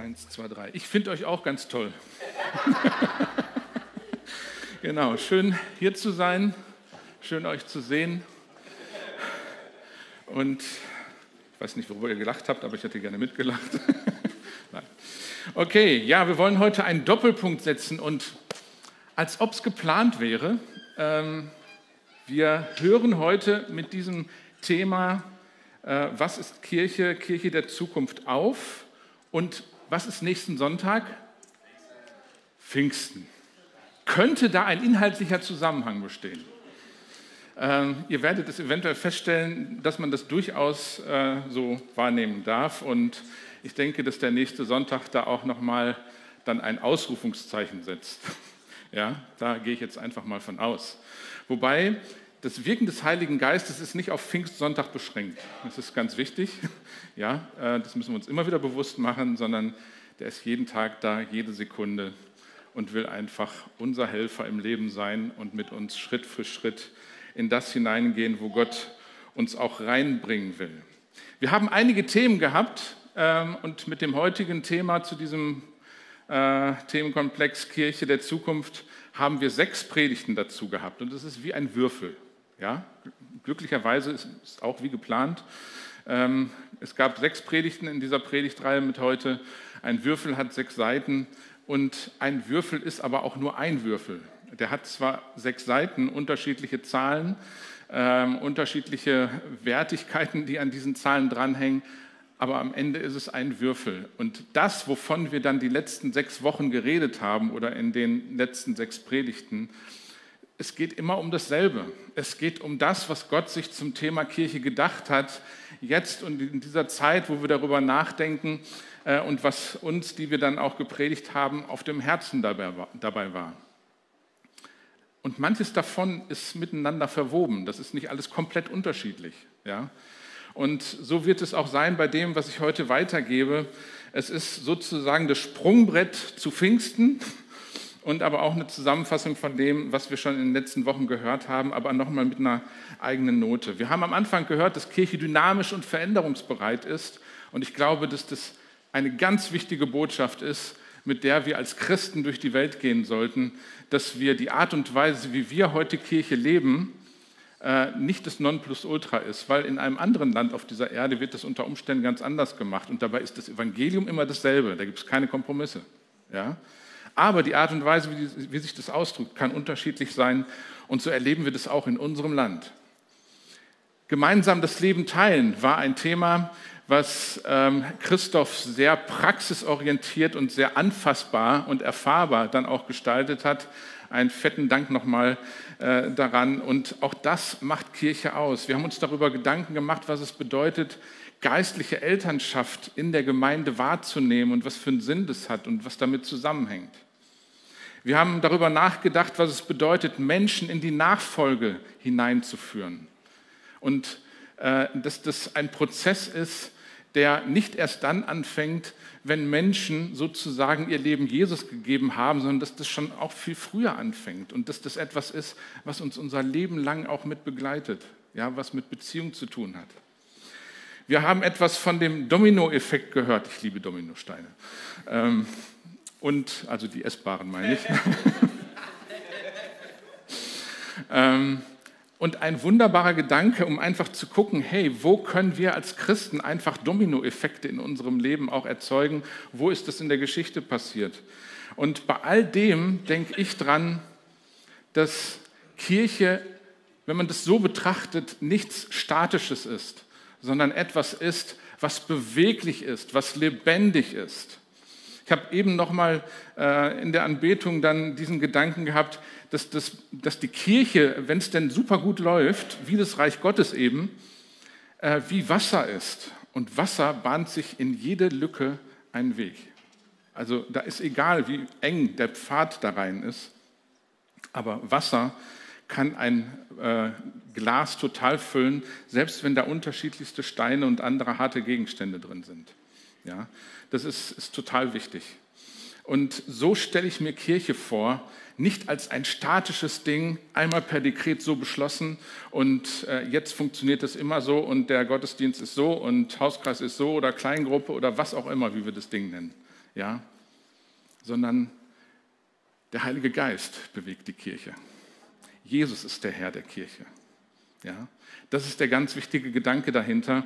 Eins, zwei, drei. Ich finde euch auch ganz toll. genau, schön hier zu sein, schön euch zu sehen. Und ich weiß nicht, worüber ihr gelacht habt, aber ich hätte gerne mitgelacht. okay, ja, wir wollen heute einen Doppelpunkt setzen und als ob es geplant wäre, ähm, wir hören heute mit diesem Thema, äh, was ist Kirche, Kirche der Zukunft auf und was ist nächsten Sonntag? Pfingsten. Könnte da ein inhaltlicher Zusammenhang bestehen? Ähm, ihr werdet es eventuell feststellen, dass man das durchaus äh, so wahrnehmen darf. Und ich denke, dass der nächste Sonntag da auch nochmal dann ein Ausrufungszeichen setzt. Ja, da gehe ich jetzt einfach mal von aus. Wobei das Wirken des Heiligen Geistes ist nicht auf Pfingstsonntag beschränkt. Das ist ganz wichtig. Ja, äh, das müssen wir uns immer wieder bewusst machen, sondern der ist jeden Tag da, jede Sekunde und will einfach unser Helfer im Leben sein und mit uns Schritt für Schritt in das hineingehen, wo Gott uns auch reinbringen will. Wir haben einige Themen gehabt ähm, und mit dem heutigen Thema zu diesem äh, Themenkomplex Kirche der Zukunft haben wir sechs Predigten dazu gehabt und es ist wie ein Würfel. Ja? Glücklicherweise ist es auch wie geplant. Ähm, es gab sechs Predigten in dieser Predigtreihe mit heute ein Würfel hat sechs Seiten und ein Würfel ist aber auch nur ein Würfel. Der hat zwar sechs Seiten, unterschiedliche Zahlen, äh, unterschiedliche Wertigkeiten, die an diesen Zahlen dranhängen, aber am Ende ist es ein Würfel. Und das, wovon wir dann die letzten sechs Wochen geredet haben oder in den letzten sechs Predigten, es geht immer um dasselbe. Es geht um das, was Gott sich zum Thema Kirche gedacht hat, jetzt und in dieser Zeit, wo wir darüber nachdenken, äh, und was uns, die wir dann auch gepredigt haben, auf dem Herzen dabei war. Und manches davon ist miteinander verwoben. Das ist nicht alles komplett unterschiedlich. Ja? Und so wird es auch sein bei dem, was ich heute weitergebe. Es ist sozusagen das Sprungbrett zu Pfingsten und aber auch eine Zusammenfassung von dem, was wir schon in den letzten Wochen gehört haben, aber nochmal mit einer eigenen Note. Wir haben am Anfang gehört, dass Kirche dynamisch und veränderungsbereit ist. Und ich glaube, dass das eine ganz wichtige Botschaft ist, mit der wir als Christen durch die Welt gehen sollten, dass wir die Art und Weise, wie wir heute Kirche leben, äh, nicht das Nonplusultra ist, weil in einem anderen Land auf dieser Erde wird das unter Umständen ganz anders gemacht und dabei ist das Evangelium immer dasselbe, da gibt es keine Kompromisse. Ja? Aber die Art und Weise, wie, wie sich das ausdrückt, kann unterschiedlich sein und so erleben wir das auch in unserem Land. Gemeinsam das Leben teilen war ein Thema, was ähm, Christoph sehr praxisorientiert und sehr anfassbar und erfahrbar dann auch gestaltet hat. Einen fetten Dank nochmal äh, daran. Und auch das macht Kirche aus. Wir haben uns darüber Gedanken gemacht, was es bedeutet, geistliche Elternschaft in der Gemeinde wahrzunehmen und was für einen Sinn das hat und was damit zusammenhängt. Wir haben darüber nachgedacht, was es bedeutet, Menschen in die Nachfolge hineinzuführen. Und äh, dass das ein Prozess ist, der nicht erst dann anfängt, wenn Menschen sozusagen ihr Leben Jesus gegeben haben, sondern dass das schon auch viel früher anfängt und dass das etwas ist, was uns unser Leben lang auch mit begleitet, ja, was mit Beziehung zu tun hat. Wir haben etwas von dem Domino-Effekt gehört. Ich liebe Dominosteine. Ähm, und, also die essbaren meine ich. ähm, und ein wunderbarer Gedanke, um einfach zu gucken, hey, wo können wir als Christen einfach Dominoeffekte in unserem Leben auch erzeugen? Wo ist das in der Geschichte passiert? Und bei all dem denke ich dran, dass Kirche, wenn man das so betrachtet, nichts Statisches ist, sondern etwas ist, was beweglich ist, was lebendig ist. Ich habe eben noch mal äh, in der Anbetung dann diesen Gedanken gehabt, dass, dass, dass die Kirche, wenn es denn super gut läuft, wie das Reich Gottes eben, äh, wie Wasser ist. Und Wasser bahnt sich in jede Lücke einen Weg. Also da ist egal, wie eng der Pfad da rein ist, aber Wasser kann ein äh, Glas total füllen, selbst wenn da unterschiedlichste Steine und andere harte Gegenstände drin sind. Ja, das ist, ist total wichtig. Und so stelle ich mir Kirche vor, nicht als ein statisches Ding, einmal per Dekret so beschlossen und äh, jetzt funktioniert es immer so und der Gottesdienst ist so und Hauskreis ist so oder Kleingruppe oder was auch immer, wie wir das Ding nennen. ja, sondern der Heilige Geist bewegt die Kirche. Jesus ist der Herr der Kirche. Ja, das ist der ganz wichtige Gedanke dahinter.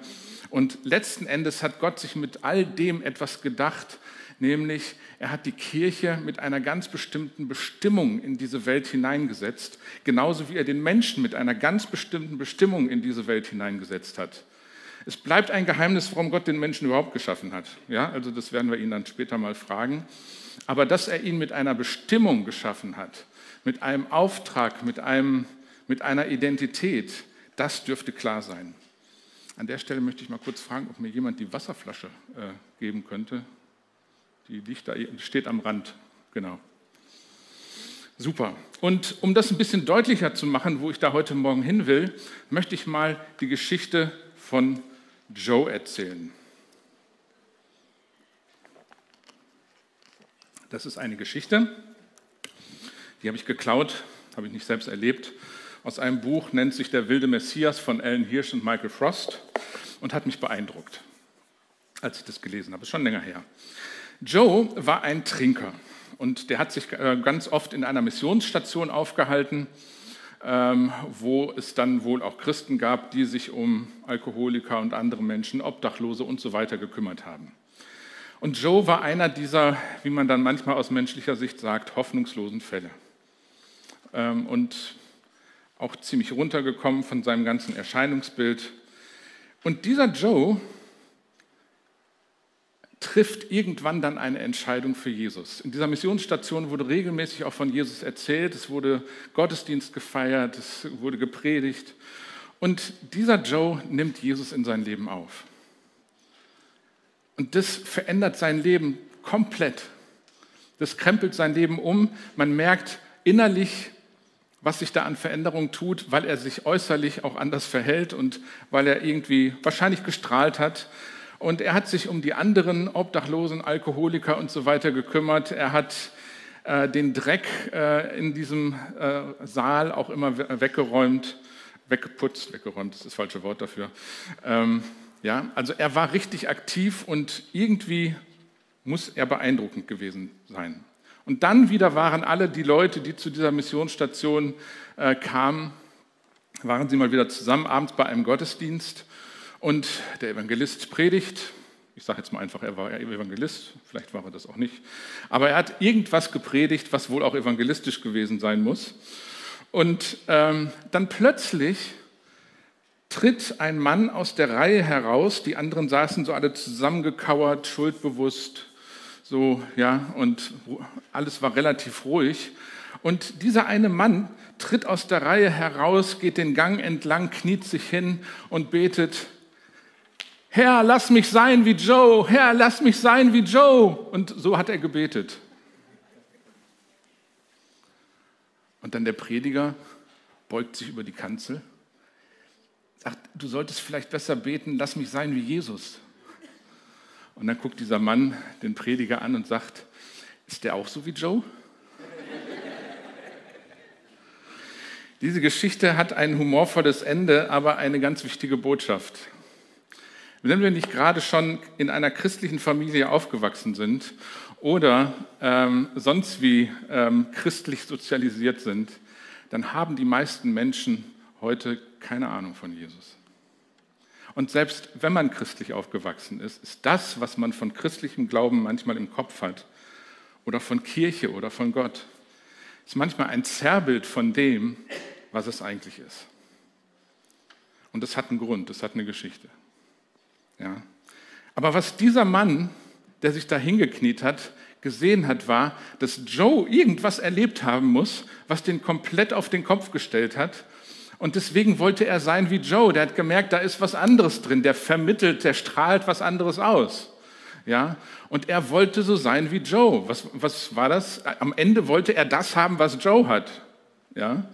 Und letzten Endes hat Gott sich mit all dem etwas gedacht, nämlich er hat die Kirche mit einer ganz bestimmten Bestimmung in diese Welt hineingesetzt, genauso wie er den Menschen mit einer ganz bestimmten Bestimmung in diese Welt hineingesetzt hat. Es bleibt ein Geheimnis, warum Gott den Menschen überhaupt geschaffen hat. Ja, also das werden wir ihn dann später mal fragen. Aber dass er ihn mit einer Bestimmung geschaffen hat, mit einem Auftrag, mit, einem, mit einer Identität, das dürfte klar sein. An der Stelle möchte ich mal kurz fragen, ob mir jemand die Wasserflasche äh, geben könnte. Die liegt da, steht am Rand. Genau. Super. Und um das ein bisschen deutlicher zu machen, wo ich da heute Morgen hin will, möchte ich mal die Geschichte von Joe erzählen. Das ist eine Geschichte, die habe ich geklaut, habe ich nicht selbst erlebt, aus einem Buch, nennt sich Der wilde Messias von Alan Hirsch und Michael Frost und hat mich beeindruckt, als ich das gelesen habe. Ist schon länger her. Joe war ein Trinker und der hat sich äh, ganz oft in einer Missionsstation aufgehalten ähm, wo es dann wohl auch Christen gab, die sich um Alkoholiker und andere Menschen, Obdachlose und so weiter gekümmert haben. Und Joe war einer dieser, wie man dann manchmal aus menschlicher Sicht sagt, hoffnungslosen Fälle. Ähm, und auch ziemlich runtergekommen von seinem ganzen Erscheinungsbild. Und dieser Joe trifft irgendwann dann eine Entscheidung für Jesus. In dieser Missionsstation wurde regelmäßig auch von Jesus erzählt, es wurde Gottesdienst gefeiert, es wurde gepredigt. Und dieser Joe nimmt Jesus in sein Leben auf. Und das verändert sein Leben komplett. Das krempelt sein Leben um. Man merkt innerlich, was sich da an Veränderung tut, weil er sich äußerlich auch anders verhält und weil er irgendwie wahrscheinlich gestrahlt hat. Und er hat sich um die anderen Obdachlosen, Alkoholiker und so weiter gekümmert. Er hat äh, den Dreck äh, in diesem äh, Saal auch immer weggeräumt, weggeputzt, weggeräumt ist das falsche Wort dafür. Ähm, ja, also er war richtig aktiv und irgendwie muss er beeindruckend gewesen sein. Und dann wieder waren alle die Leute, die zu dieser Missionsstation äh, kamen, waren sie mal wieder zusammen abends bei einem Gottesdienst und der Evangelist predigt. Ich sage jetzt mal einfach, er war Evangelist, vielleicht war er das auch nicht. Aber er hat irgendwas gepredigt, was wohl auch evangelistisch gewesen sein muss. Und ähm, dann plötzlich tritt ein Mann aus der Reihe heraus, die anderen saßen so alle zusammengekauert, schuldbewusst, so, ja, und alles war relativ ruhig. Und dieser eine Mann tritt aus der Reihe heraus, geht den Gang entlang, kniet sich hin und betet, Herr, lass mich sein wie Joe, Herr, lass mich sein wie Joe. Und so hat er gebetet. Und dann der Prediger beugt sich über die Kanzel, sagt, du solltest vielleicht besser beten, lass mich sein wie Jesus. Und dann guckt dieser Mann den Prediger an und sagt, ist der auch so wie Joe? Diese Geschichte hat ein humorvolles Ende, aber eine ganz wichtige Botschaft. Wenn wir nicht gerade schon in einer christlichen Familie aufgewachsen sind oder ähm, sonst wie ähm, christlich sozialisiert sind, dann haben die meisten Menschen heute keine Ahnung von Jesus. Und selbst wenn man christlich aufgewachsen ist, ist das, was man von christlichem Glauben manchmal im Kopf hat, oder von Kirche oder von Gott, ist manchmal ein Zerrbild von dem, was es eigentlich ist. Und das hat einen Grund, das hat eine Geschichte. Ja. Aber was dieser Mann, der sich da hingekniet hat, gesehen hat, war, dass Joe irgendwas erlebt haben muss, was den komplett auf den Kopf gestellt hat. Und deswegen wollte er sein wie Joe. Der hat gemerkt, da ist was anderes drin. Der vermittelt, der strahlt was anderes aus. Ja, und er wollte so sein wie Joe. Was, was war das? Am Ende wollte er das haben, was Joe hat. Ja,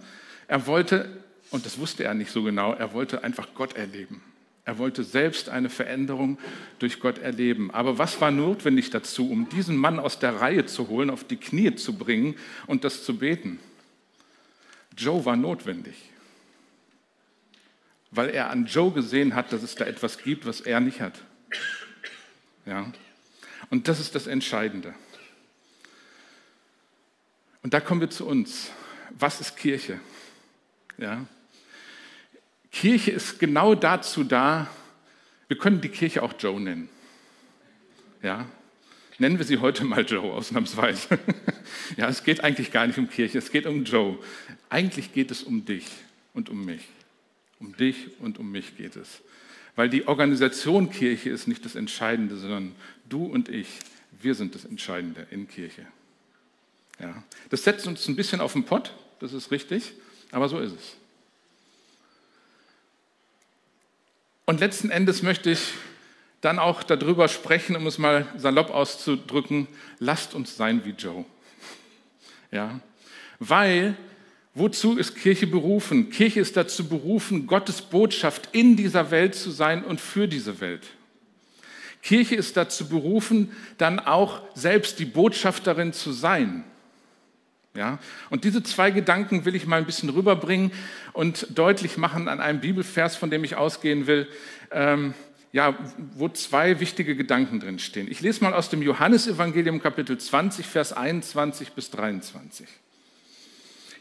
er wollte, und das wusste er nicht so genau, er wollte einfach Gott erleben. Er wollte selbst eine Veränderung durch Gott erleben. Aber was war notwendig dazu, um diesen Mann aus der Reihe zu holen, auf die Knie zu bringen und das zu beten? Joe war notwendig, weil er an Joe gesehen hat, dass es da etwas gibt, was er nicht hat. Ja. Und das ist das Entscheidende. Und da kommen wir zu uns. Was ist Kirche? Ja. Kirche ist genau dazu da, wir können die Kirche auch Joe nennen. Ja. Nennen wir sie heute mal Joe, ausnahmsweise. ja, es geht eigentlich gar nicht um Kirche, es geht um Joe. Eigentlich geht es um dich und um mich. Um dich und um mich geht es. Weil die Organisation Kirche ist nicht das Entscheidende, sondern du und ich, wir sind das Entscheidende in Kirche. Ja. Das setzt uns ein bisschen auf den Pott, das ist richtig, aber so ist es. Und letzten Endes möchte ich dann auch darüber sprechen, um es mal salopp auszudrücken, lasst uns sein wie Joe. Ja? Weil, wozu ist Kirche berufen? Kirche ist dazu berufen, Gottes Botschaft in dieser Welt zu sein und für diese Welt. Kirche ist dazu berufen, dann auch selbst die Botschafterin zu sein. Ja? Und diese zwei Gedanken will ich mal ein bisschen rüberbringen und deutlich machen an einem Bibelvers, von dem ich ausgehen will, ähm, ja, wo zwei wichtige Gedanken drin stehen. Ich lese mal aus dem Johannesevangelium Kapitel 20, Vers 21 bis 23.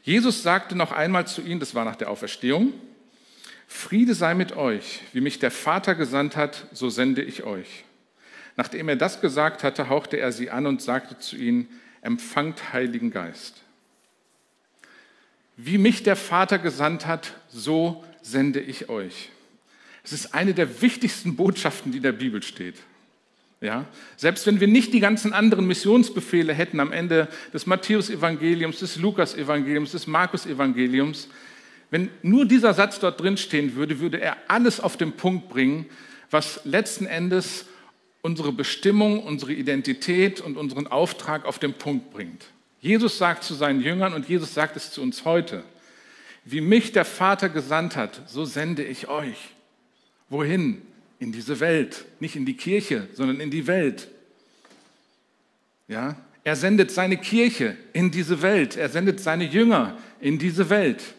Jesus sagte noch einmal zu ihnen, das war nach der Auferstehung, Friede sei mit euch, wie mich der Vater gesandt hat, so sende ich euch. Nachdem er das gesagt hatte, hauchte er sie an und sagte zu ihnen, empfangt Heiligen Geist. Wie mich der Vater gesandt hat, so sende ich euch. Es ist eine der wichtigsten Botschaften, die in der Bibel steht. Ja? Selbst wenn wir nicht die ganzen anderen Missionsbefehle hätten am Ende des Matthäus-Evangeliums, des Lukas-Evangeliums, des Markus-Evangeliums, wenn nur dieser Satz dort drin stehen würde, würde er alles auf den Punkt bringen, was letzten Endes unsere Bestimmung, unsere Identität und unseren Auftrag auf den Punkt bringt. Jesus sagt zu seinen Jüngern und Jesus sagt es zu uns heute, wie mich der Vater gesandt hat, so sende ich euch. Wohin? In diese Welt, nicht in die Kirche, sondern in die Welt. Ja? Er sendet seine Kirche in diese Welt, er sendet seine Jünger in diese Welt.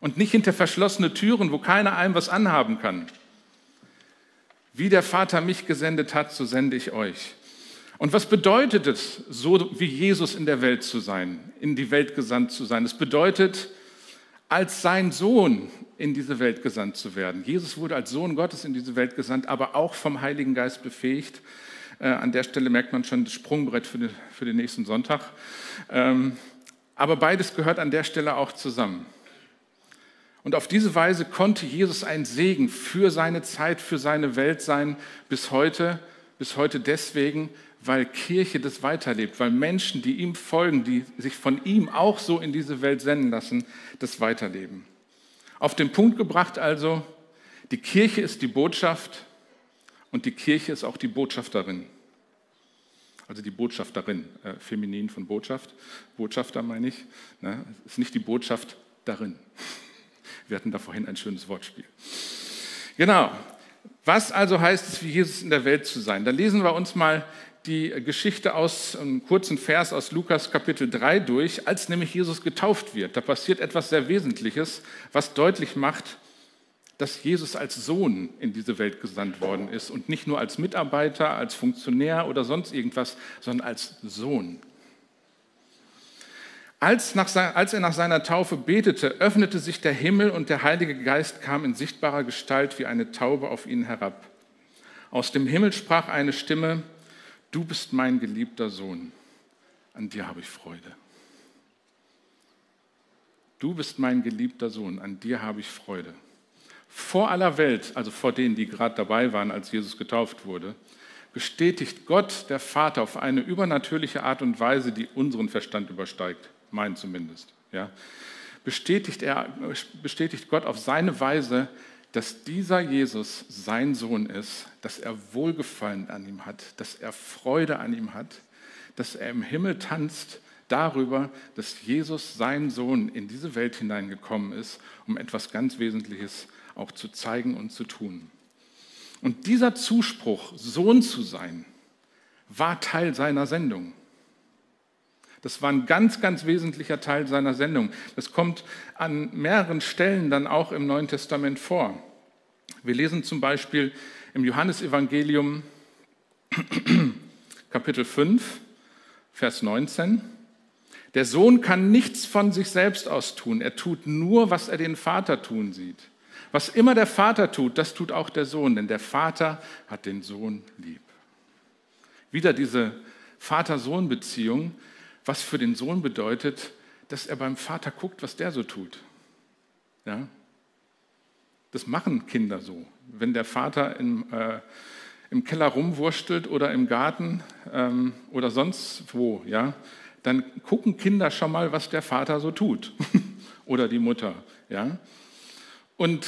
Und nicht hinter verschlossene Türen, wo keiner einem was anhaben kann. Wie der Vater mich gesendet hat, so sende ich euch. Und was bedeutet es, so wie Jesus in der Welt zu sein, in die Welt gesandt zu sein? Es bedeutet, als sein Sohn in diese Welt gesandt zu werden. Jesus wurde als Sohn Gottes in diese Welt gesandt, aber auch vom Heiligen Geist befähigt. Äh, an der Stelle merkt man schon das Sprungbrett für den, für den nächsten Sonntag. Ähm, aber beides gehört an der Stelle auch zusammen. Und auf diese Weise konnte Jesus ein Segen für seine Zeit, für seine Welt sein, bis heute, bis heute deswegen, weil Kirche das weiterlebt, weil Menschen, die ihm folgen, die sich von ihm auch so in diese Welt senden lassen, das weiterleben. Auf den Punkt gebracht also, die Kirche ist die Botschaft und die Kirche ist auch die Botschafterin. Also die Botschafterin, äh, feminin von Botschaft, Botschafter meine ich, ne, ist nicht die Botschaft darin. Wir hatten da vorhin ein schönes Wortspiel. Genau. Was also heißt es, wie Jesus in der Welt zu sein? Da lesen wir uns mal die Geschichte aus einem kurzen Vers aus Lukas Kapitel 3 durch, als nämlich Jesus getauft wird. Da passiert etwas sehr Wesentliches, was deutlich macht, dass Jesus als Sohn in diese Welt gesandt worden ist und nicht nur als Mitarbeiter, als Funktionär oder sonst irgendwas, sondern als Sohn. Als, nach, als, er nach seiner Taufe betete, öffnete sich der Himmel und der Heilige Geist kam in sichtbarer Gestalt wie eine Taube auf ihn herab. Aus dem Himmel sprach eine Stimme, du bist mein geliebter Sohn, an dir habe ich Freude. Du bist mein geliebter Sohn, an dir habe ich Freude. Vor aller Welt, also vor denen, die gerade dabei waren, als Jesus getauft wurde, bestätigt Gott, der Vater, auf eine übernatürliche Art und Weise, die unseren Verstand übersteigt, mein zumindest. Ja, bestätigt, er, bestätigt Gott auf seine Weise, dass dieser Jesus sein Sohn ist, dass er Wohlgefallen an ihm hat, dass er Freude an ihm hat, dass er im Himmel tanzt darüber, dass Jesus, sein Sohn, in diese Welt hineingekommen ist, um etwas ganz Wesentliches auch zu zeigen und zu tun. Und dieser Zuspruch, Sohn zu sein, war Teil seiner Sendung. Das war ein ganz, ganz wesentlicher Teil seiner Sendung. Das kommt an mehreren Stellen dann auch im Neuen Testament vor. Wir lesen zum Beispiel im Johannesevangelium Kapitel 5, Vers 19. Der Sohn kann nichts von sich selbst aus tun. Er tut nur, was er den Vater tun sieht. Was immer der Vater tut, das tut auch der Sohn, denn der Vater hat den Sohn lieb. Wieder diese Vater-Sohn-Beziehung, was für den Sohn bedeutet, dass er beim Vater guckt, was der so tut. Ja? Das machen Kinder so. Wenn der Vater im, äh, im Keller rumwurstelt oder im Garten ähm, oder sonst wo, ja, dann gucken Kinder schon mal, was der Vater so tut oder die Mutter. Ja? Und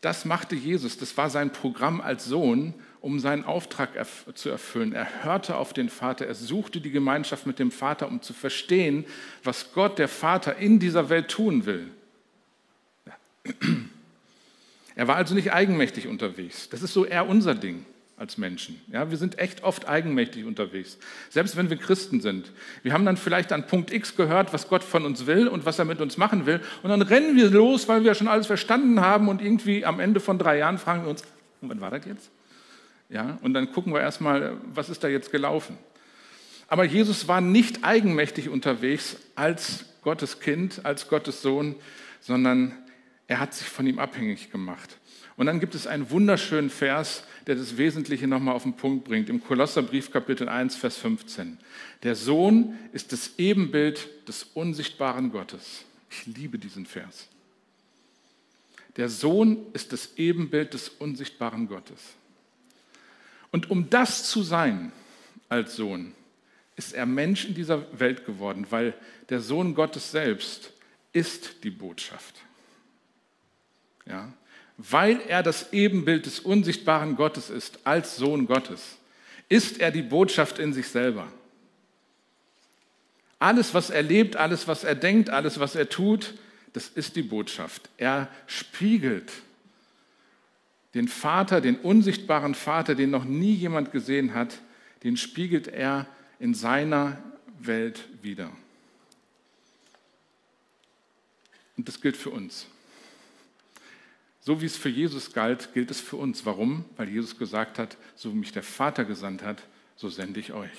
das machte Jesus, das war sein Programm als Sohn, um seinen Auftrag zu erfüllen. Er hörte auf den Vater, er suchte die Gemeinschaft mit dem Vater, um zu verstehen, was Gott, der Vater, in dieser Welt tun will. Ja. Er war also nicht eigenmächtig unterwegs. Das ist so eher unser Ding als Menschen. Ja, wir sind echt oft eigenmächtig unterwegs, selbst wenn wir Christen sind. Wir haben dann vielleicht an Punkt X gehört, was Gott von uns will und was er mit uns machen will, und dann rennen wir los, weil wir schon alles verstanden haben und irgendwie am Ende von drei Jahren fragen wir uns, wann war das jetzt? Ja, und dann gucken wir erstmal, was ist da jetzt gelaufen. Aber Jesus war nicht eigenmächtig unterwegs als Gottes Kind, als Gottes Sohn, sondern er hat sich von ihm abhängig gemacht. Und dann gibt es einen wunderschönen Vers, der das Wesentliche nochmal auf den Punkt bringt, im Kolosserbrief Kapitel 1, Vers 15. Der Sohn ist das Ebenbild des unsichtbaren Gottes. Ich liebe diesen Vers. Der Sohn ist das Ebenbild des unsichtbaren Gottes. Und um das zu sein als Sohn, ist er Mensch in dieser Welt geworden, weil der Sohn Gottes selbst ist die Botschaft. Ja? Weil er das Ebenbild des unsichtbaren Gottes ist, als Sohn Gottes, ist er die Botschaft in sich selber. Alles, was er lebt, alles, was er denkt, alles, was er tut, das ist die Botschaft. Er spiegelt den Vater, den unsichtbaren Vater, den noch nie jemand gesehen hat, den spiegelt er in seiner Welt wieder. Und das gilt für uns. So wie es für Jesus galt, gilt es für uns. Warum? Weil Jesus gesagt hat, so wie mich der Vater gesandt hat, so sende ich euch.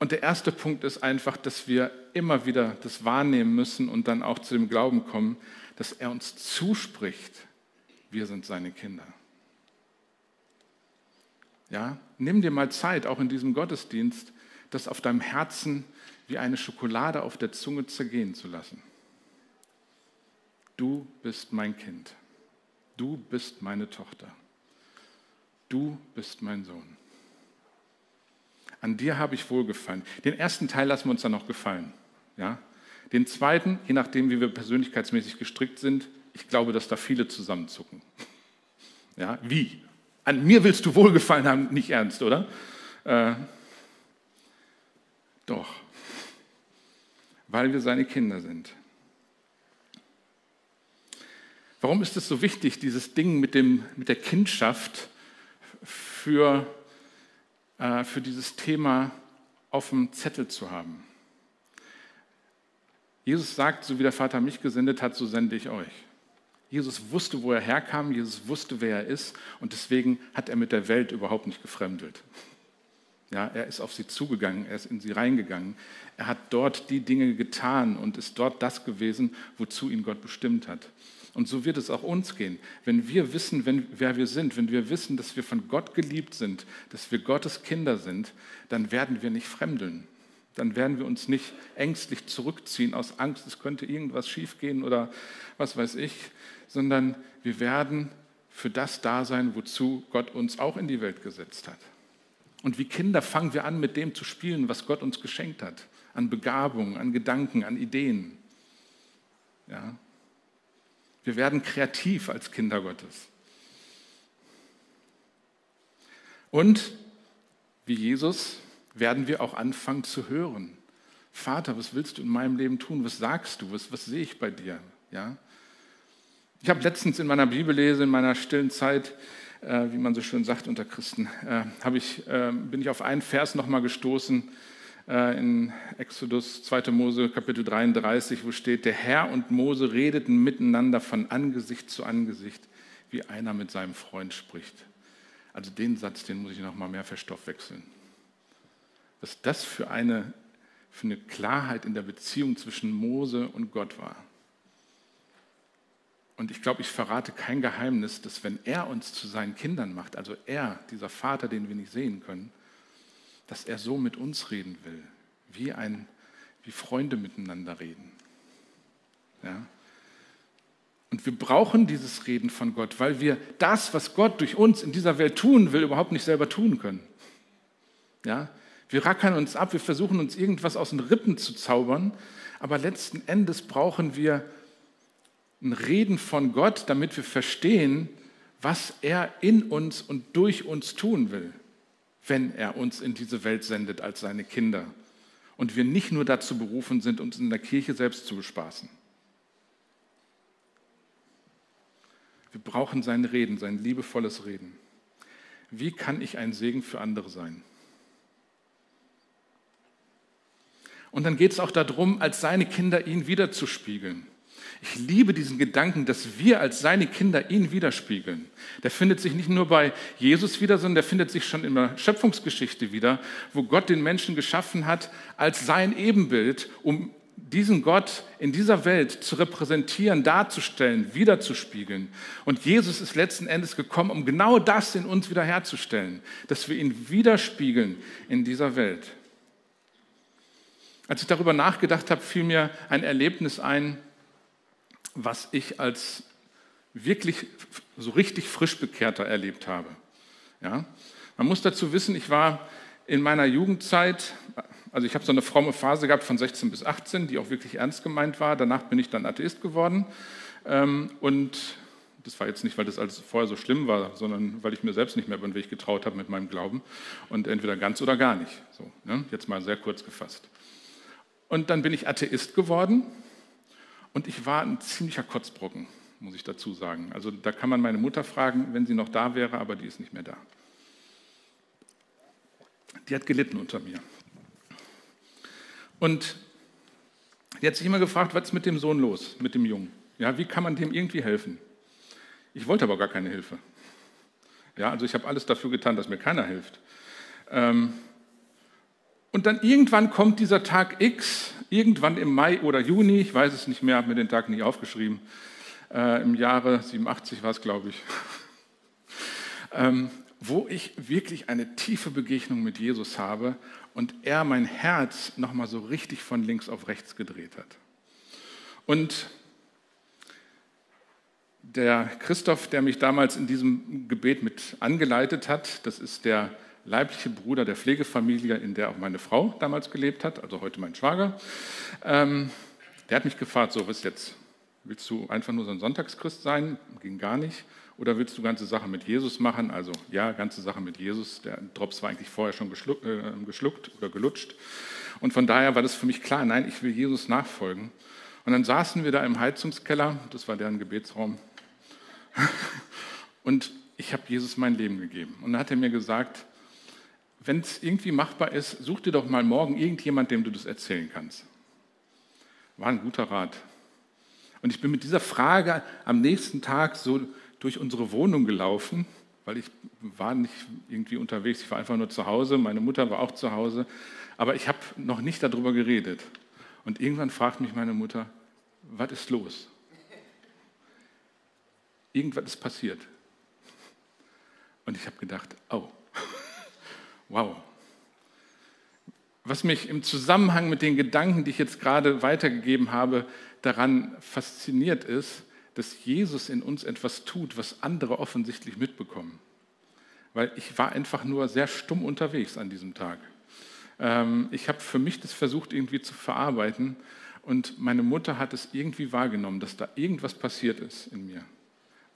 Und der erste Punkt ist einfach, dass wir immer wieder das wahrnehmen müssen und dann auch zu dem Glauben kommen, dass er uns zuspricht, wir sind seine Kinder. Ja, nimm dir mal Zeit, auch in diesem Gottesdienst, das auf deinem Herzen wie eine Schokolade auf der Zunge zergehen zu lassen. Du bist mein Kind. Du bist meine Tochter. Du bist mein Sohn. An dir habe ich wohlgefallen. Den ersten Teil lassen wir uns dann noch gefallen. Ja? Den zweiten, je nachdem, wie wir persönlichkeitsmäßig gestrickt sind, ich glaube, dass da viele zusammenzucken. Ja, wie? An mir willst du wohlgefallen haben, nicht ernst, oder? Äh, doch, weil wir seine Kinder sind. Warum ist es so wichtig, dieses Ding mit, dem, mit der Kindschaft für, äh, für dieses Thema auf dem Zettel zu haben? Jesus sagt, so wie der Vater mich gesendet hat, so sende ich euch. Jesus wusste, wo er herkam, Jesus wusste, wer er ist und deswegen hat er mit der Welt überhaupt nicht gefremdelt. Ja, er ist auf sie zugegangen, er ist in sie reingegangen. Er hat dort die Dinge getan und ist dort das gewesen, wozu ihn Gott bestimmt hat. Und so wird es auch uns gehen. Wenn wir wissen, wenn, wer wir sind, wenn wir wissen, dass wir von Gott geliebt sind, dass wir Gottes Kinder sind, dann werden wir nicht fremdeln. Dann werden wir uns nicht ängstlich zurückziehen aus Angst, es könnte irgendwas schiefgehen oder was weiß ich, sondern wir werden für das da sein, wozu Gott uns auch in die Welt gesetzt hat. Und wie Kinder fangen wir an, mit dem zu spielen, was Gott uns geschenkt hat, an Begabung, an Gedanken, an Ideen. Ja, wir werden kreativ als Kinder Gottes. Und wie Jesus werden wir auch anfangen zu hören. Vater, was willst du in meinem Leben tun? Was sagst du? Was, was sehe ich bei dir? Ja? Ich habe letztens in meiner Bibellese, in meiner stillen Zeit, äh, wie man so schön sagt unter Christen, äh, ich, äh, bin ich auf einen Vers nochmal gestoßen, äh, in Exodus 2. Mose Kapitel 33, wo steht, der Herr und Mose redeten miteinander von Angesicht zu Angesicht, wie einer mit seinem Freund spricht. Also den Satz, den muss ich noch mal mehr verstoffwechseln. Was das für eine, für eine Klarheit in der Beziehung zwischen Mose und Gott war. Und ich glaube, ich verrate kein Geheimnis, dass wenn er uns zu seinen Kindern macht, also er, dieser Vater, den wir nicht sehen können, dass er so mit uns reden will, wie, ein, wie Freunde miteinander reden. Ja? Und wir brauchen dieses Reden von Gott, weil wir das, was Gott durch uns in dieser Welt tun will, überhaupt nicht selber tun können. Ja? Wir rackern uns ab, wir versuchen uns irgendwas aus den Rippen zu zaubern, aber letzten Endes brauchen wir ein Reden von Gott, damit wir verstehen, was er in uns und durch uns tun will, wenn er uns in diese Welt sendet als seine Kinder. Und wir nicht nur dazu berufen sind, uns in der Kirche selbst zu bespaßen. Wir brauchen sein Reden, sein liebevolles Reden. Wie kann ich ein Segen für andere sein? Und dann geht es auch darum, als seine Kinder ihn wiederzuspiegeln. Ich liebe diesen Gedanken, dass wir als seine Kinder ihn widerspiegeln. Der findet sich nicht nur bei Jesus wieder, sondern der findet sich schon in der Schöpfungsgeschichte wieder, wo Gott den Menschen geschaffen hat als sein Ebenbild, um diesen Gott in dieser Welt zu repräsentieren, darzustellen, wiederzuspiegeln. Und Jesus ist letzten Endes gekommen, um genau das in uns wiederherzustellen, dass wir ihn widerspiegeln in dieser Welt. Als ich darüber nachgedacht habe, fiel mir ein Erlebnis ein, was ich als wirklich so richtig frisch bekehrter erlebt habe. Ja? Man muss dazu wissen, ich war in meiner Jugendzeit, also ich habe so eine fromme Phase gehabt von 16 bis 18, die auch wirklich ernst gemeint war. Danach bin ich dann Atheist geworden. Ähm, und das war jetzt nicht, weil das alles vorher so schlimm war, sondern weil ich mir selbst nicht mehr über den Weg getraut habe mit meinem Glauben. Und entweder ganz oder gar nicht. So, ne? Jetzt mal sehr kurz gefasst. Und dann bin ich Atheist geworden und ich war ein ziemlicher Kotzbrocken, muss ich dazu sagen. Also da kann man meine Mutter fragen, wenn sie noch da wäre, aber die ist nicht mehr da. Die hat gelitten unter mir. Und die hat sich immer gefragt, was ist mit dem Sohn los, mit dem Jungen? Ja, wie kann man dem irgendwie helfen? Ich wollte aber gar keine Hilfe. Ja, also ich habe alles dafür getan, dass mir keiner hilft. Ähm, und dann irgendwann kommt dieser Tag X, irgendwann im Mai oder Juni, ich weiß es nicht mehr, habe mir den Tag nicht aufgeschrieben, äh, im Jahre 87 war es, glaube ich, ähm, wo ich wirklich eine tiefe Begegnung mit Jesus habe und er mein Herz nochmal so richtig von links auf rechts gedreht hat. Und der Christoph, der mich damals in diesem Gebet mit angeleitet hat, das ist der leibliche Bruder der Pflegefamilie, in der auch meine Frau damals gelebt hat, also heute mein Schwager. Ähm, der hat mich gefragt, so was jetzt? Willst du einfach nur so ein Sonntagschrist sein? Ging gar nicht. Oder willst du ganze Sache mit Jesus machen? Also ja, ganze Sache mit Jesus. Der Drops war eigentlich vorher schon geschluckt, äh, geschluckt oder gelutscht. Und von daher war das für mich klar, nein, ich will Jesus nachfolgen. Und dann saßen wir da im Heizungskeller, das war deren Gebetsraum. Und ich habe Jesus mein Leben gegeben. Und dann hat er mir gesagt, wenn es irgendwie machbar ist, such dir doch mal morgen irgendjemand, dem du das erzählen kannst. War ein guter Rat. Und ich bin mit dieser Frage am nächsten Tag so durch unsere Wohnung gelaufen, weil ich war nicht irgendwie unterwegs, ich war einfach nur zu Hause, meine Mutter war auch zu Hause, aber ich habe noch nicht darüber geredet. Und irgendwann fragt mich meine Mutter, was ist los? Irgendwas ist passiert. Und ich habe gedacht, oh, Wow. Was mich im Zusammenhang mit den Gedanken, die ich jetzt gerade weitergegeben habe, daran fasziniert ist, dass Jesus in uns etwas tut, was andere offensichtlich mitbekommen. Weil ich war einfach nur sehr stumm unterwegs an diesem Tag. Ähm, ich habe für mich das versucht irgendwie zu verarbeiten und meine Mutter hat es irgendwie wahrgenommen, dass da irgendwas passiert ist in mir,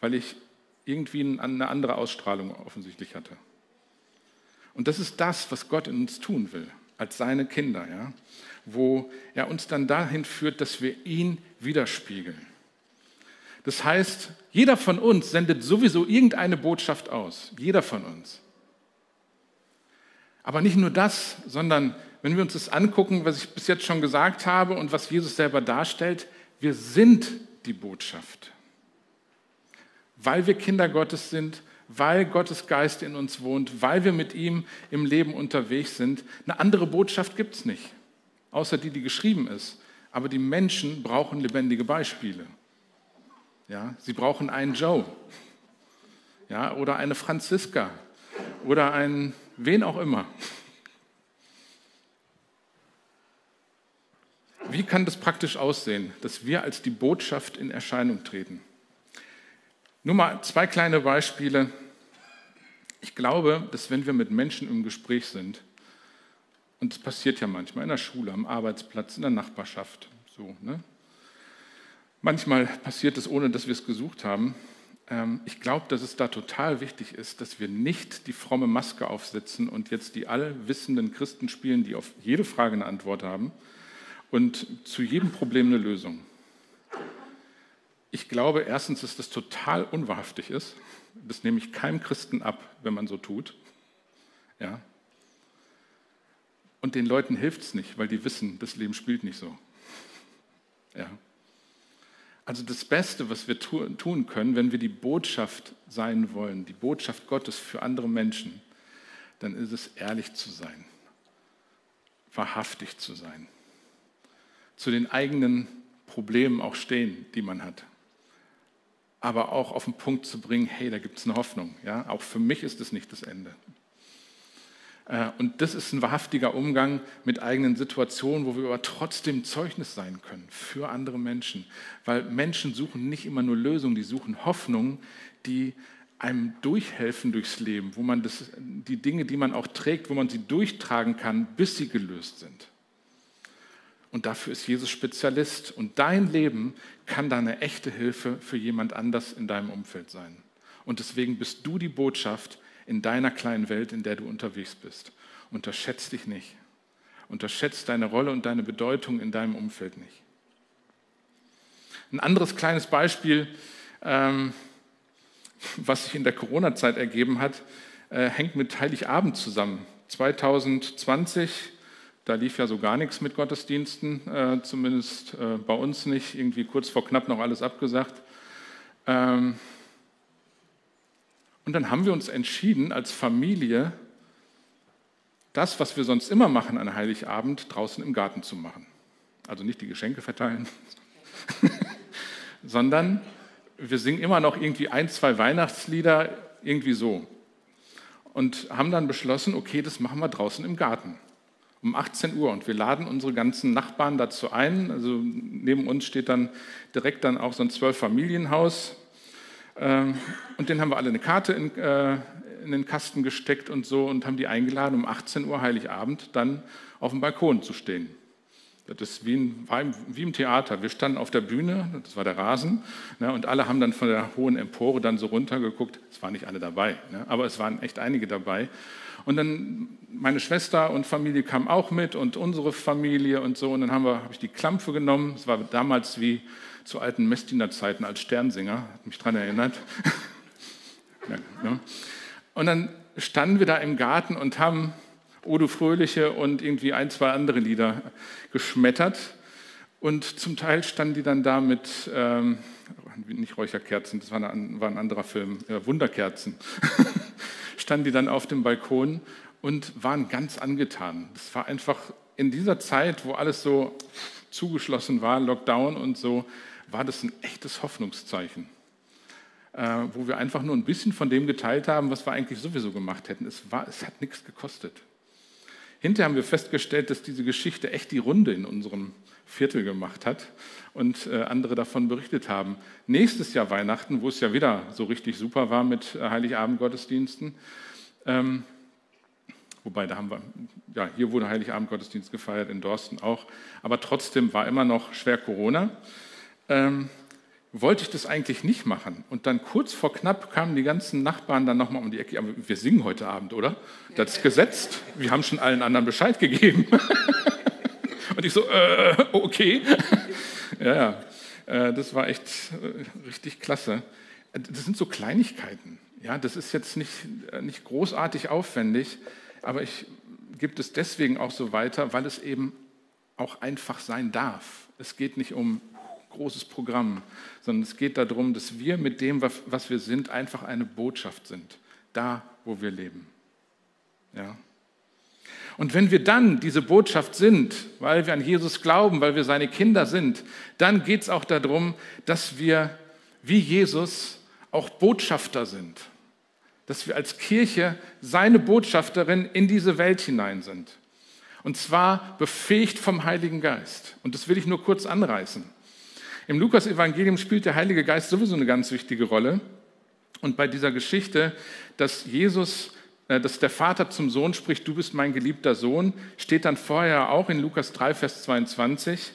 weil ich irgendwie eine andere Ausstrahlung offensichtlich hatte. Und das ist das, was Gott in uns tun will, als seine Kinder, ja? wo er uns dann dahin führt, dass wir ihn widerspiegeln. Das heißt, jeder von uns sendet sowieso irgendeine Botschaft aus, jeder von uns. Aber nicht nur das, sondern wenn wir uns das angucken, was ich bis jetzt schon gesagt habe und was Jesus selber darstellt, wir sind die Botschaft. Weil wir Kinder Gottes sind, weil Gottes Geist in uns wohnt, weil wir mit ihm im Leben unterwegs sind. Eine andere Botschaft gibt es nicht, außer die, die geschrieben ist. Aber die Menschen brauchen lebendige Beispiele. Ja, sie brauchen einen Joe ja, oder eine Franziska oder einen wen auch immer. Wie kann das praktisch aussehen, dass wir als die Botschaft in Erscheinung treten? Nur mal zwei kleine Beispiele. Ich glaube, dass wenn wir mit Menschen im Gespräch sind, und das passiert ja manchmal in der Schule, am Arbeitsplatz, in der Nachbarschaft, so, ne? Manchmal passiert es, ohne dass wir es gesucht haben. Ähm, ich glaube, dass es da total wichtig ist, dass wir nicht die fromme Maske aufsetzen und jetzt die allwissenden Christen spielen, die auf jede Frage eine Antwort haben und zu jedem Problem eine Lösung. Ich glaube erstens, dass das total unwahrhaftig ist. Das nehme ich keinem Christen ab, wenn man so tut. Ja. Und den Leuten hilft es nicht, weil die wissen, das Leben spielt nicht so. Ja. Also das Beste, was wir tun können, wenn wir die Botschaft sein wollen, die Botschaft Gottes für andere Menschen, dann ist es ehrlich zu sein, wahrhaftig zu sein, zu den eigenen Problemen auch stehen, die man hat, aber auch auf den Punkt zu bringen, hey, da gibt es eine Hoffnung. Ja? Auch für mich ist es nicht das Ende. Äh, und das ist ein wahrhaftiger Umgang mit eigenen Situationen, wo wir aber trotzdem Zeugnis sein können für andere Menschen. Weil Menschen suchen nicht immer nur Lösungen, die suchen Hoffnung, die einem durchhelfen durchs Leben, wo man das, die Dinge, die man auch trägt, wo man sie durchtragen kann, bis sie gelöst sind. Und dafür ist Jesus Spezialist. Und dein Leben kann da eine echte Hilfe für jemand anders in deinem Umfeld sein. Und deswegen bist du die Botschaft, in deiner kleinen Welt, in der du unterwegs bist. Unterschätz dich nicht. Unterschätz deine Rolle und deine Bedeutung in deinem Umfeld nicht. Ein anderes kleines Beispiel, ähm, was sich in der Corona-Zeit ergeben hat, äh, hängt mit Heiligabend zusammen. 2020, da lief ja so gar nichts mit Gottesdiensten, äh, zumindest äh, bei uns nicht, irgendwie kurz vor knapp noch alles abgesagt. Ähm, und dann haben wir uns entschieden, als Familie das, was wir sonst immer machen an Heiligabend, draußen im Garten zu machen. Also nicht die Geschenke verteilen, sondern wir singen immer noch irgendwie ein, zwei Weihnachtslieder, irgendwie so. Und haben dann beschlossen, okay, das machen wir draußen im Garten um 18 Uhr und wir laden unsere ganzen Nachbarn dazu ein. Also neben uns steht dann direkt dann auch so ein Zwölf-Familienhaus ähm, und den haben wir alle eine Karte in, äh, in, den Kasten gesteckt und so und haben die eingeladen, um 18 Uhr Heiligabend dann auf dem Balkon zu stehen. Das ist wie, ein, wie im Theater. Wir standen auf der Bühne, das war der Rasen, ne, und alle haben dann von der hohen Empore dann so runtergeguckt. Es waren nicht alle dabei, ne, aber es waren echt einige dabei. Und dann meine Schwester und Familie kam auch mit und unsere Familie und so. Und dann habe hab ich die Klampfe genommen. Es war damals wie zu alten Messdienerzeiten als Sternsinger, hat mich daran erinnert. ja, ne? Und dann standen wir da im Garten und haben Odo Fröhliche und irgendwie ein, zwei andere Lieder geschmettert. Und zum Teil standen die dann da mit, ähm, nicht Räucherkerzen, das war, eine, war ein anderer Film, äh, Wunderkerzen, standen die dann auf dem Balkon und waren ganz angetan. Das war einfach in dieser Zeit, wo alles so zugeschlossen war, Lockdown und so, war das ein echtes Hoffnungszeichen, äh, wo wir einfach nur ein bisschen von dem geteilt haben, was wir eigentlich sowieso gemacht hätten. Es, war, es hat nichts gekostet. Hinterher haben wir festgestellt, dass diese Geschichte echt die Runde in unserem Viertel gemacht hat und äh, andere davon berichtet haben. Nächstes Jahr Weihnachten, wo es ja wieder so richtig super war mit äh, Heiligabend-Gottesdiensten, ähm, wobei da haben wir, ja, hier wurde Heiligabend-Gottesdienst gefeiert, in Dorsten auch, aber trotzdem war immer noch schwer Corona ähm, wollte ich das eigentlich nicht machen. Und dann kurz vor knapp kamen die ganzen Nachbarn dann nochmal um die Ecke. Wir singen heute Abend, oder? Das ist gesetzt. Wir haben schon allen anderen Bescheid gegeben. Und ich so, äh, okay. ja, ja, äh, das war echt äh, richtig klasse. Das sind so Kleinigkeiten. Ja, das ist jetzt nicht, äh, nicht großartig aufwendig, aber ich gebe es deswegen auch so weiter, weil es eben auch einfach sein darf. Es geht nicht um großes Programm, sondern es geht darum, dass wir mit dem, was wir sind, einfach eine Botschaft sind. da wo wir leben. Ja. Und wenn wir dann diese Botschaft sind, weil wir an Jesus glauben, weil wir seine Kinder sind, dann geht es auch darum, dass wir wie Jesus auch Botschafter sind. Dass wir als Kirche seine Botschafterin in diese Welt hinein sind. Und zwar befähigt vom Heiligen Geist. Und das will ich nur kurz anreißen. Im Lukas-Evangelium spielt der Heilige Geist sowieso eine ganz wichtige Rolle. Und bei dieser Geschichte, dass Jesus, äh, dass der Vater zum Sohn spricht, du bist mein geliebter Sohn, steht dann vorher auch in Lukas 3, Vers 22.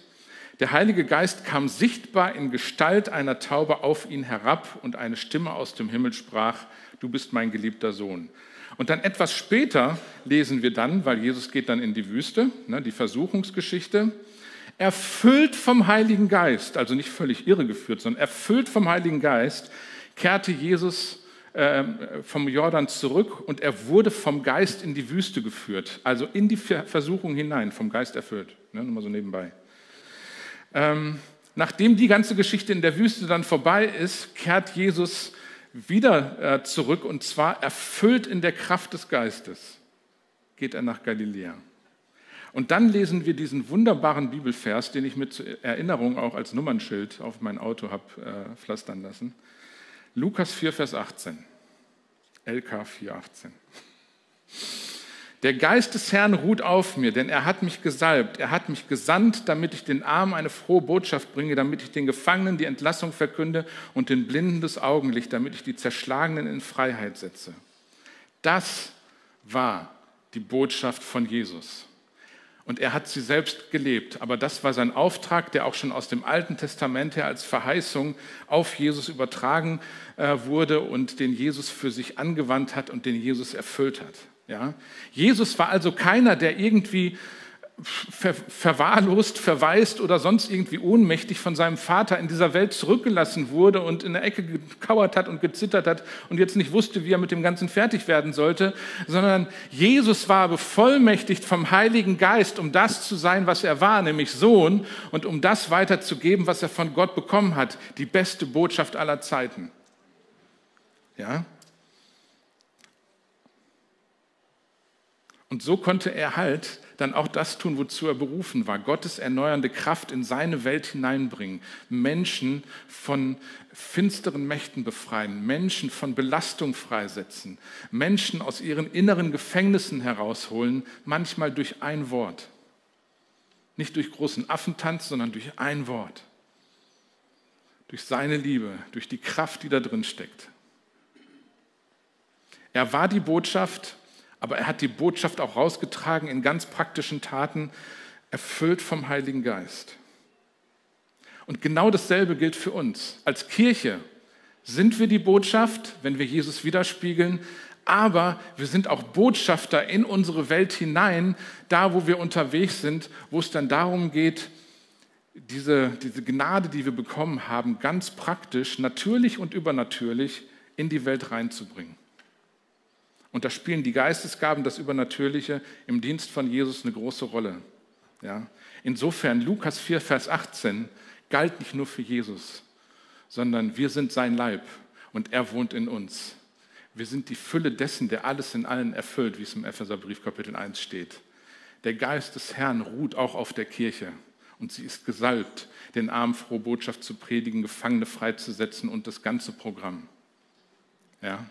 Der Heilige Geist kam sichtbar in Gestalt einer Taube auf ihn herab und eine Stimme aus dem Himmel sprach, du bist mein geliebter Sohn. Und dann etwas später lesen wir dann, weil Jesus geht dann in die Wüste, ne, die Versuchungsgeschichte, erfüllt vom Heiligen Geist, also nicht völlig irregeführt, sondern erfüllt vom Heiligen Geist, kehrte Jesus äh, vom Jordan zurück und er wurde vom Geist in die Wüste geführt, also in die Versuchung hinein, vom Geist erfüllt. Ne, nur mal so nebenbei. Ähm, nachdem die ganze Geschichte in der Wüste dann vorbei ist, kehrt Jesus wieder äh, zurück und zwar erfüllt in der Kraft des Geistes geht er nach Galiläa. Und dann lesen wir diesen wunderbaren Bibelvers, den ich mit Erinnerung auch als Nummernschild auf mein Auto habe äh, pflastern lassen. Lukas 4, Vers 18. LK 4, 18. Der Geist des Herrn ruht auf mir, denn er hat mich gesalbt, er hat mich gesandt, damit ich den Armen eine frohe Botschaft bringe, damit ich den Gefangenen die Entlassung verkünde und den Blinden das Augenlicht, damit ich die Zerschlagenen in Freiheit setze. Das war die Botschaft von Jesus. Und er hat sie selbst gelebt. Aber das war sein Auftrag, der auch schon aus dem Alten Testament her als Verheißung auf Jesus übertragen äh, wurde und den Jesus für sich angewandt hat und den Jesus erfüllt hat. Ja? Jesus war also keiner, der irgendwie ver verwahrlost, verwaist oder sonst irgendwie ohnmächtig von seinem Vater in dieser Welt zurückgelassen wurde und in der Ecke gekauert hat und gezittert hat und jetzt nicht wusste, wie er mit dem Ganzen fertig werden sollte, sondern Jesus war bevollmächtigt vom Heiligen Geist, um das zu sein, was er war, nämlich Sohn, und um das weiterzugeben, was er von Gott bekommen hat, die beste Botschaft aller Zeiten. Ja? Und so konnte er halt dann auch das tun, wozu er berufen war. Gottes erneuernde Kraft in seine Welt hineinbringen. Menschen von finsteren Mächten befreien. Menschen von Belastung freisetzen. Menschen aus ihren inneren Gefängnissen herausholen. Manchmal durch ein Wort. Nicht durch großen Affentanz, sondern durch ein Wort. Durch seine Liebe, durch die Kraft, die da drin steckt. Er war die Botschaft aber er hat die Botschaft auch rausgetragen in ganz praktischen Taten, erfüllt vom Heiligen Geist. Und genau dasselbe gilt für uns. Als Kirche sind wir die Botschaft, wenn wir Jesus widerspiegeln, aber wir sind auch Botschafter in unsere Welt hinein, da wo wir unterwegs sind, wo es dann darum geht, diese, diese Gnade, die wir bekommen haben, ganz praktisch, natürlich und übernatürlich in die Welt reinzubringen. Und da spielen die Geistesgaben, das Übernatürliche im Dienst von Jesus eine große Rolle. Ja? Insofern, Lukas 4, Vers 18 galt nicht nur für Jesus, sondern wir sind sein Leib und er wohnt in uns. Wir sind die Fülle dessen, der alles in allen erfüllt, wie es im Epheserbrief Kapitel 1 steht. Der Geist des Herrn ruht auch auf der Kirche und sie ist gesalbt, den Armen frohe Botschaft zu predigen, Gefangene freizusetzen und das ganze Programm. Ja?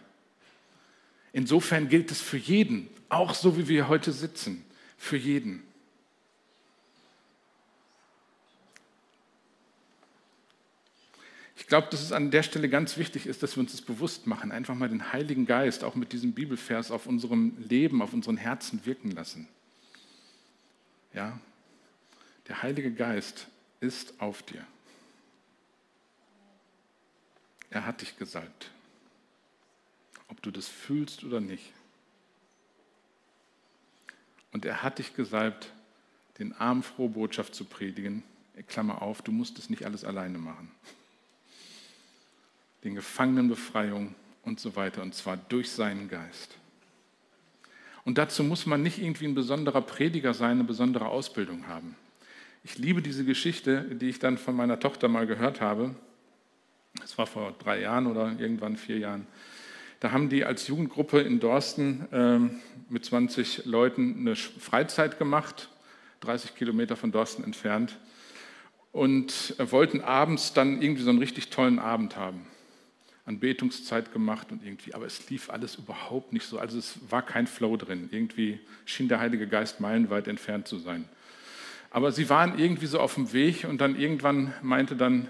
Insofern gilt es für jeden, auch so wie wir heute sitzen, für jeden. Ich glaube, dass es an der Stelle ganz wichtig ist, dass wir uns das bewusst machen, einfach mal den Heiligen Geist auch mit diesem Bibelvers auf unserem Leben, auf unseren Herzen wirken lassen. Ja, der Heilige Geist ist auf dir. Er hat dich gesalbt ob du das fühlst oder nicht. Und er hat dich gesalbt, den Armen frohe Botschaft zu predigen. Klammer auf, du musst es nicht alles alleine machen. Den Gefangenen Befreiung und so weiter, und zwar durch seinen Geist. Und dazu muss man nicht irgendwie ein besonderer Prediger sein, eine besondere Ausbildung haben. Ich liebe diese Geschichte, die ich dann von meiner Tochter mal gehört habe. Es war vor drei Jahren oder irgendwann vier Jahren Da haben die als Jugendgruppe in Dorsten ähm, mit 20 Leuten eine Freizeit gemacht, 30 Kilometer von Dorsten entfernt, und wollten abends dann irgendwie so einen richtig tollen Abend haben. Anbetungszeit gemacht und irgendwie, aber es lief alles überhaupt nicht so. Also es war kein Flow drin. Irgendwie schien der Heilige Geist meilenweit entfernt zu sein. Aber sie waren irgendwie so auf dem Weg und dann irgendwann meinte dann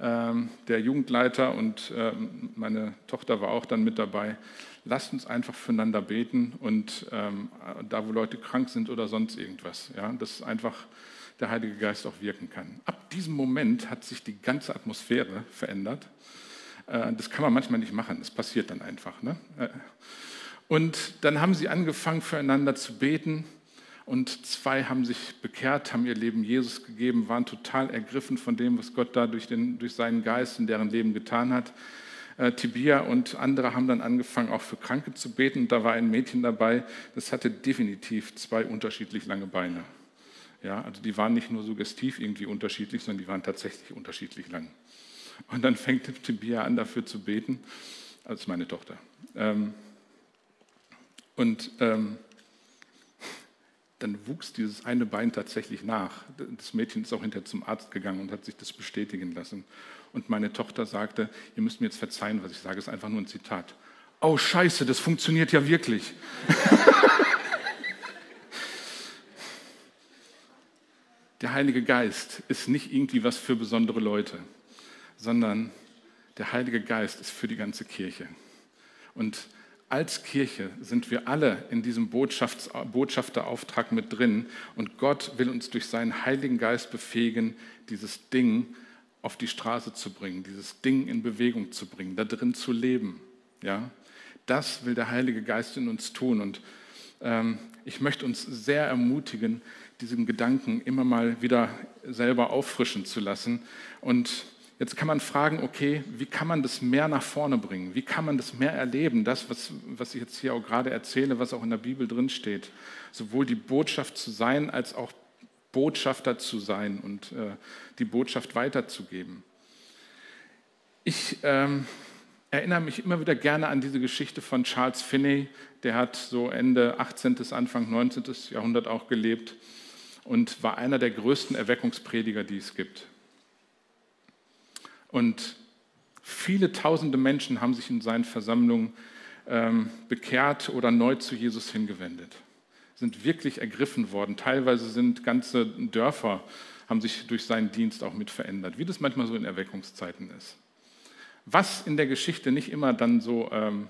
der Jugendleiter und ähm, meine Tochter war auch dann mit dabei, lasst uns einfach füreinander beten und ähm, da, wo Leute krank sind oder sonst irgendwas, ja, dass einfach der Heilige Geist auch wirken kann. Ab diesem Moment hat sich die ganze Atmosphäre verändert. Äh, das kann man manchmal nicht machen, das passiert dann einfach. Ne? Äh, und dann haben sie angefangen, füreinander zu beten und zwei haben sich bekehrt, haben ihr Leben Jesus gegeben, waren total ergriffen von dem, was Gott da durch, den, durch seinen Geist in deren Leben getan hat. Äh, Tibia und andere haben dann angefangen, auch für Kranke zu beten. Und da war ein Mädchen dabei, das hatte definitiv zwei unterschiedlich lange Beine. Ja, also die waren nicht nur suggestiv irgendwie unterschiedlich, sondern die waren tatsächlich unterschiedlich lang. Und dann fängt Tibia an, dafür zu beten. Ist meine Tochter. Ähm, und ähm, dann wuchs dieses eine Bein tatsächlich nach. Das Mädchen ist auch hinterher zum Arzt gegangen und hat sich das bestätigen lassen. Und meine Tochter sagte, ihr müsst mir jetzt verzeihen, was ich sage, ist einfach nur ein Zitat. Oh scheiße, das funktioniert ja wirklich. der Heilige Geist ist nicht irgendwie was für besondere Leute, sondern der Heilige Geist ist für die ganze Kirche. Und als Kirche sind wir alle in diesem Botschafterauftrag mit drin und Gott will uns durch seinen Heiligen Geist befähigen, dieses Ding auf die Straße zu bringen, dieses Ding in Bewegung zu bringen, da drin zu leben. Ja? Das will der Heilige Geist in uns tun und ähm, ich möchte uns sehr ermutigen, diesen Gedanken immer mal wieder selber auffrischen zu lassen und Jetzt kann man fragen, okay, wie kann man das mehr nach vorne bringen? Wie kann man das mehr erleben? Das, was, was ich jetzt hier auch gerade erzähle, was auch in der Bibel drin steht. Sowohl die Botschaft zu sein, als auch Botschafter zu sein und äh, die Botschaft weiterzugeben. Ich ähm, erinnere mich immer wieder gerne an diese Geschichte von Charles Finney. Der hat so Ende 18., Anfang 19. Jahrhundert auch gelebt und war einer der größten Erweckungsprediger, die es gibt. Und viele tausende Menschen haben sich in seinen Versammlungen ähm, bekehrt oder neu zu Jesus hingewendet, sind wirklich ergriffen worden. Teilweise sind ganze Dörfer, haben sich durch seinen Dienst auch mit verändert, wie das manchmal so in Erweckungszeiten ist. Was in der Geschichte nicht immer dann so ähm,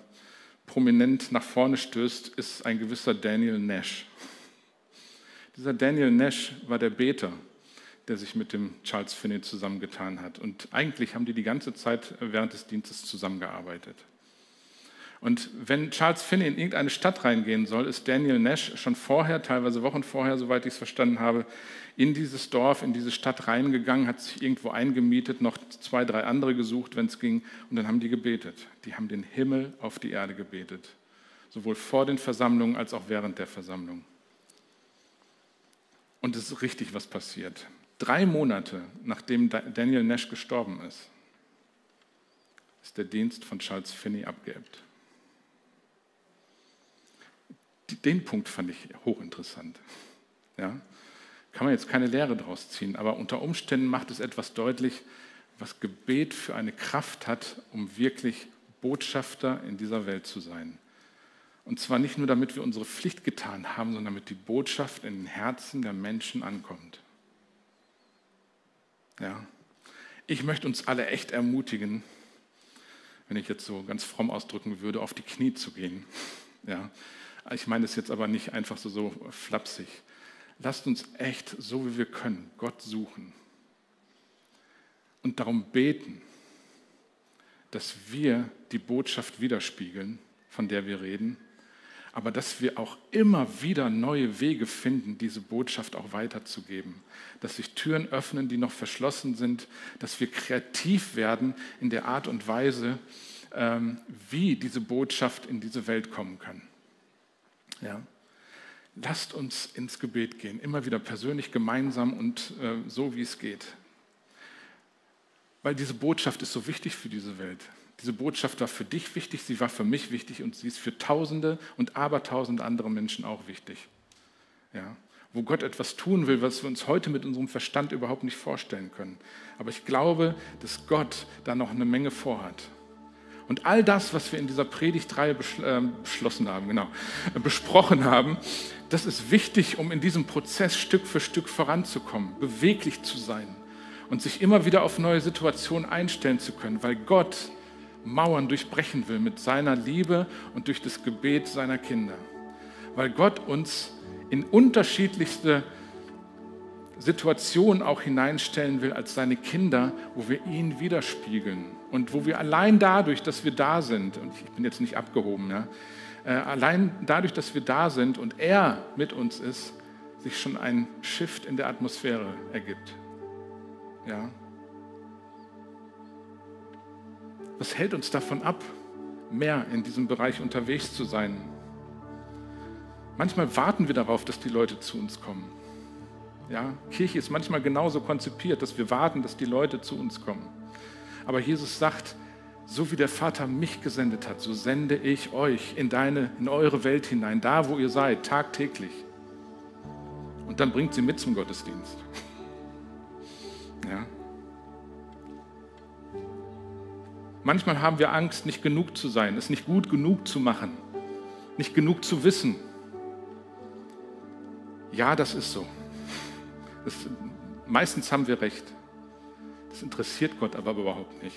prominent nach vorne stößt, ist ein gewisser Daniel Nash. Dieser Daniel Nash war der Beter der sich mit dem Charles Finney zusammengetan hat. Und eigentlich haben die die ganze Zeit während des Dienstes zusammengearbeitet. Und wenn Charles Finney in irgendeine Stadt reingehen soll, ist Daniel Nash schon vorher, teilweise Wochen vorher, soweit ich es verstanden habe, in dieses Dorf, in diese Stadt reingegangen, hat sich irgendwo eingemietet, noch zwei, drei andere gesucht, wenn es ging, und dann haben die gebetet. Die haben den Himmel auf die Erde gebetet, sowohl vor den Versammlungen als auch während der Versammlung. Und es ist richtig was passiert. Drei Monate nachdem Daniel Nash gestorben ist, ist der Dienst von Charles Finney abgeebbt. Den Punkt fand ich hochinteressant. Ja? Kann man jetzt keine Lehre daraus ziehen, aber unter Umständen macht es etwas deutlich, was Gebet für eine Kraft hat, um wirklich Botschafter in dieser Welt zu sein. Und zwar nicht nur, damit wir unsere Pflicht getan haben, sondern damit die Botschaft in den Herzen der Menschen ankommt. Ja. Ich möchte uns alle echt ermutigen, wenn ich jetzt so ganz fromm ausdrücken würde, auf die Knie zu gehen. Ja. Ich meine es jetzt aber nicht einfach so, so flapsig. Lasst uns echt, so wie wir können, Gott suchen und darum beten, dass wir die Botschaft widerspiegeln, von der wir reden aber dass wir auch immer wieder neue Wege finden, diese Botschaft auch weiterzugeben. Dass sich Türen öffnen, die noch verschlossen sind, dass wir kreativ werden in der Art und Weise, ähm, wie diese Botschaft in diese Welt kommen kann. Ja. Lasst uns ins Gebet gehen, immer wieder persönlich, gemeinsam und äh, so, wie es geht. weil diese Botschaft ist so wichtig für diese Welt. Diese Botschaft war für dich wichtig, sie war für mich wichtig und sie ist für Tausende und Abertausende andere Menschen auch wichtig. Ja, wo Gott etwas tun will, was wir uns heute mit unserem Verstand überhaupt nicht vorstellen können. Aber ich glaube, dass Gott da noch eine Menge vorhat. Und all das, was wir in dieser Predigtreihe äh, beschlossen haben, genau, äh, besprochen haben, das ist wichtig, um in diesem Prozess Stück für Stück voranzukommen, beweglich zu sein und sich immer wieder auf neue Situationen einstellen zu können, weil Gott Mauern durchbrechen will mit seiner Liebe und durch das Gebet seiner Kinder. Weil Gott uns in unterschiedlichste Situationen auch hineinstellen will als seine Kinder, wo wir ihn widerspiegeln und wo wir allein dadurch, dass wir da sind, und ich bin jetzt nicht abgehoben, ja, äh, allein dadurch, dass wir da sind und er mit uns ist, sich schon ein Shift in der Atmosphäre ergibt. Ja. Was hält uns davon ab, mehr in diesem Bereich unterwegs zu sein? Manchmal warten wir darauf, dass die Leute zu uns kommen. Ja, Kirche ist manchmal genauso konzipiert, dass wir warten, dass die Leute zu uns kommen. Aber Jesus sagt, so wie der Vater mich gesendet hat, so sende ich euch in deine, in eure Welt hinein, da wo ihr seid, tagtäglich. Und dann bringt sie mit zum Gottesdienst. Ja. Manchmal haben wir Angst, nicht genug zu sein, es nicht gut genug zu machen, nicht genug zu wissen. Ja, das ist so. Das, meistens haben wir recht. Das interessiert Gott aber überhaupt nicht.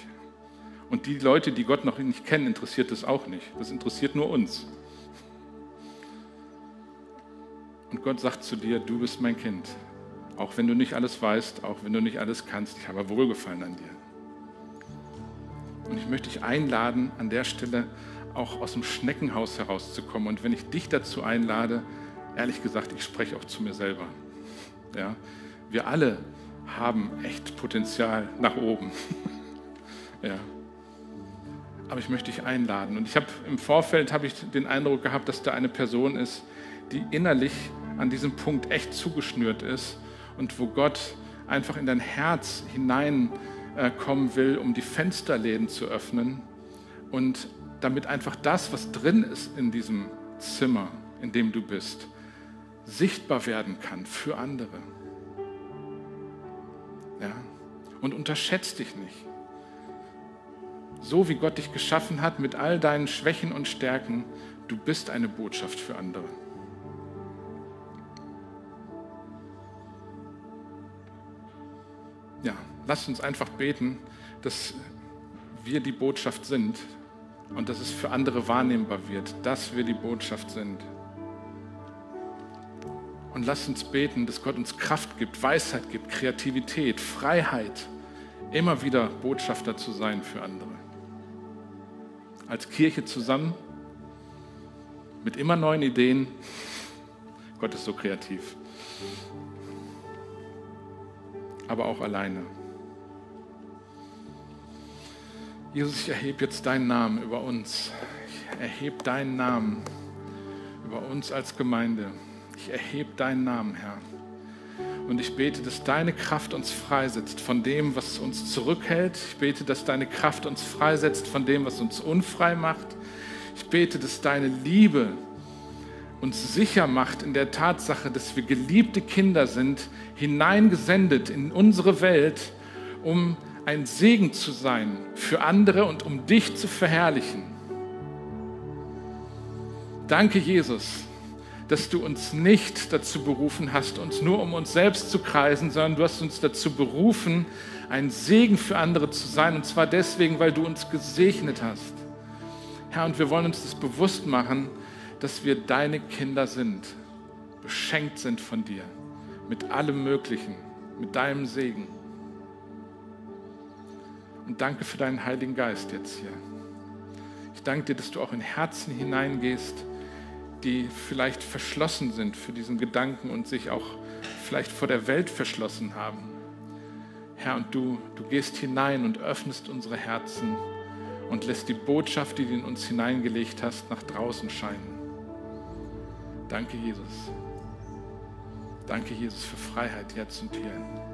Und die Leute, die Gott noch nicht kennen, interessiert das auch nicht. Das interessiert nur uns. Und Gott sagt zu dir, du bist mein Kind. Auch wenn du nicht alles weißt, auch wenn du nicht alles kannst, ich habe Wohlgefallen an dir. Und ich möchte dich einladen, an der Stelle auch aus dem Schneckenhaus herauszukommen. Und wenn ich dich dazu einlade, ehrlich gesagt, ich spreche auch zu mir selber. Ja, wir alle haben echt Potenzial nach oben. ja. Aber ich möchte dich einladen. Und ich habe im Vorfeld habe ich den Eindruck gehabt, dass da eine Person ist, die innerlich an diesem Punkt echt zugeschnürt ist und wo Gott einfach in dein Herz hinein kommen will, um die Fensterläden zu öffnen und damit einfach das, was drin ist in diesem Zimmer, in dem du bist, sichtbar werden kann für andere. Ja? Und unterschätzt dich nicht. So wie Gott dich geschaffen hat, mit all deinen Schwächen und Stärken, du bist eine Botschaft für andere. Lasst uns einfach beten, dass wir die Botschaft sind und dass es für andere wahrnehmbar wird, dass wir die Botschaft sind. Und lasst uns beten, dass Gott uns Kraft gibt, Weisheit gibt, Kreativität, Freiheit, immer wieder Botschafter zu sein für andere. Als Kirche zusammen, mit immer neuen Ideen. Gott ist so kreativ. Aber auch alleine. Jesus, ich erhebe jetzt deinen Namen über uns. Ich erhebe deinen Namen über uns als Gemeinde. Ich erhebe deinen Namen, Herr. Und ich bete, dass deine Kraft uns freisetzt von dem, was uns zurückhält. Ich bete, dass deine Kraft uns freisetzt von dem, was uns unfrei macht. Ich bete, dass deine Liebe uns sicher macht in der Tatsache, dass wir geliebte Kinder sind, hineingesendet in unsere Welt, um ein Segen zu sein für andere und um dich zu verherrlichen. Danke, Jesus dass du uns nicht dazu berufen hast, uns nur um uns selbst zu kreisen, sondern du hast uns dazu berufen, ein Segen für andere zu sein. Und zwar deswegen, weil du uns gesegnet hast. Herr, und wir wollen uns das bewusst machen, dass wir deine Kinder sind, beschenkt sind von dir, mit allem Möglichen, mit deinem Segen. Und danke für deinen Heiligen Geist jetzt hier. Ich danke dir, dass du auch in Herzen hineingehst, die vielleicht verschlossen sind für diesen Gedanken und sich auch vielleicht vor der Welt verschlossen haben. Herr, und du, du gehst hinein und öffnest unsere Herzen und lässt die Botschaft, die du in uns hineingelegt hast, nach draußen scheinen. Danke, Jesus. Danke, Jesus, für Freiheit jetzt und hier.